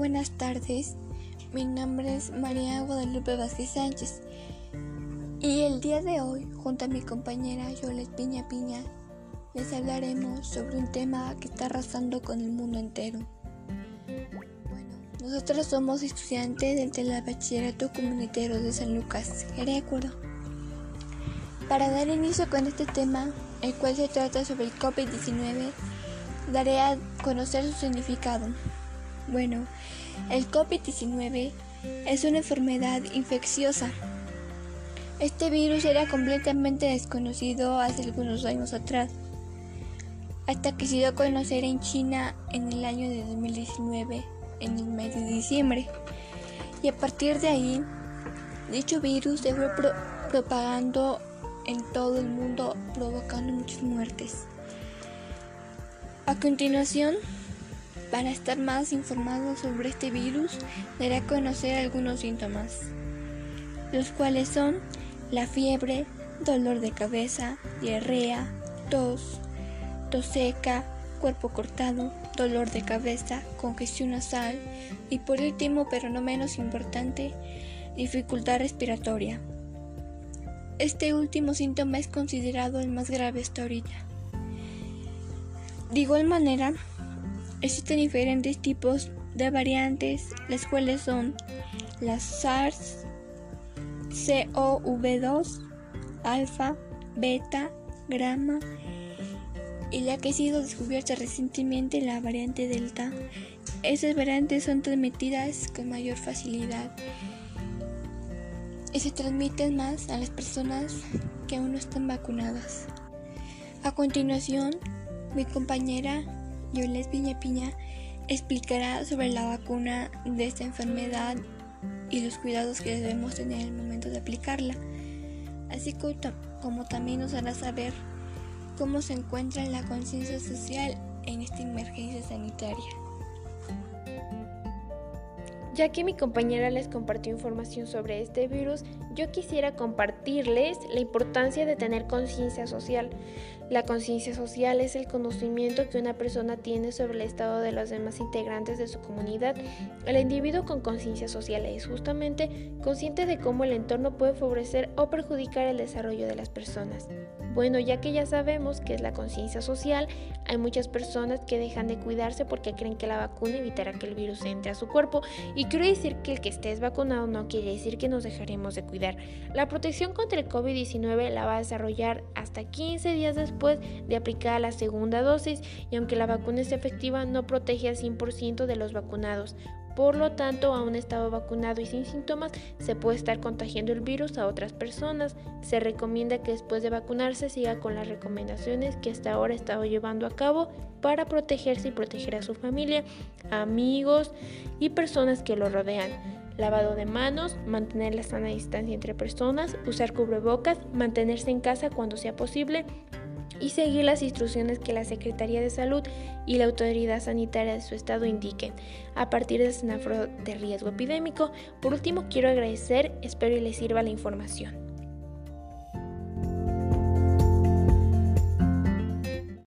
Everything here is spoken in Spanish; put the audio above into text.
buenas tardes. Mi nombre es María Guadalupe Vázquez Sánchez y el día de hoy, junto a mi compañera Yolet Piña Piña, les hablaremos sobre un tema que está arrasando con el mundo entero. Bueno, nosotros somos estudiantes del Bachillerato Comunitario de San Lucas, acuerdo? Para dar inicio con este tema, el cual se trata sobre el COVID-19, daré a conocer su significado. Bueno, el COVID-19 es una enfermedad infecciosa. Este virus era completamente desconocido hace algunos años atrás, hasta que se dio a conocer en China en el año de 2019, en el mes de diciembre. Y a partir de ahí, dicho virus se fue propagando en todo el mundo, provocando muchas muertes. A continuación, para estar más informado sobre este virus, daré a conocer algunos síntomas, los cuales son la fiebre, dolor de cabeza, diarrea, tos, tos seca, cuerpo cortado, dolor de cabeza, congestión nasal y por último, pero no menos importante, dificultad respiratoria. Este último síntoma es considerado el más grave hasta ahorita. De igual manera, Existen diferentes tipos de variantes, las cuales son las SARS, CoV2, alfa, beta, gamma y la que ha sido descubierta recientemente la variante delta. Esas variantes son transmitidas con mayor facilidad y se transmiten más a las personas que aún no están vacunadas. A continuación, mi compañera Yoles Piña Piña explicará sobre la vacuna de esta enfermedad y los cuidados que debemos tener el momento de aplicarla, así como también nos hará saber cómo se encuentra la conciencia social en esta emergencia sanitaria. Ya que mi compañera les compartió información sobre este virus, yo quisiera compartirles la importancia de tener conciencia social. La conciencia social es el conocimiento que una persona tiene sobre el estado de los demás integrantes de su comunidad. El individuo con conciencia social es justamente consciente de cómo el entorno puede favorecer o perjudicar el desarrollo de las personas. Bueno, ya que ya sabemos que es la conciencia social, hay muchas personas que dejan de cuidarse porque creen que la vacuna evitará que el virus entre a su cuerpo y quiero decir que el que estés vacunado no quiere decir que nos dejaremos de cuidar. La protección contra el COVID-19 la va a desarrollar hasta 15 días después de aplicar la segunda dosis y aunque la vacuna es efectiva no protege al 100% de los vacunados. Por lo tanto, a un estado vacunado y sin síntomas se puede estar contagiando el virus a otras personas. Se recomienda que después de vacunarse siga con las recomendaciones que hasta ahora ha estado llevando a cabo para protegerse y proteger a su familia, amigos y personas que lo rodean lavado de manos, mantener la sana distancia entre personas, usar cubrebocas, mantenerse en casa cuando sea posible, y seguir las instrucciones que la Secretaría de Salud y la autoridad sanitaria de su estado indiquen a partir del semáforo de riesgo epidémico. Por último, quiero agradecer, espero y les sirva la información.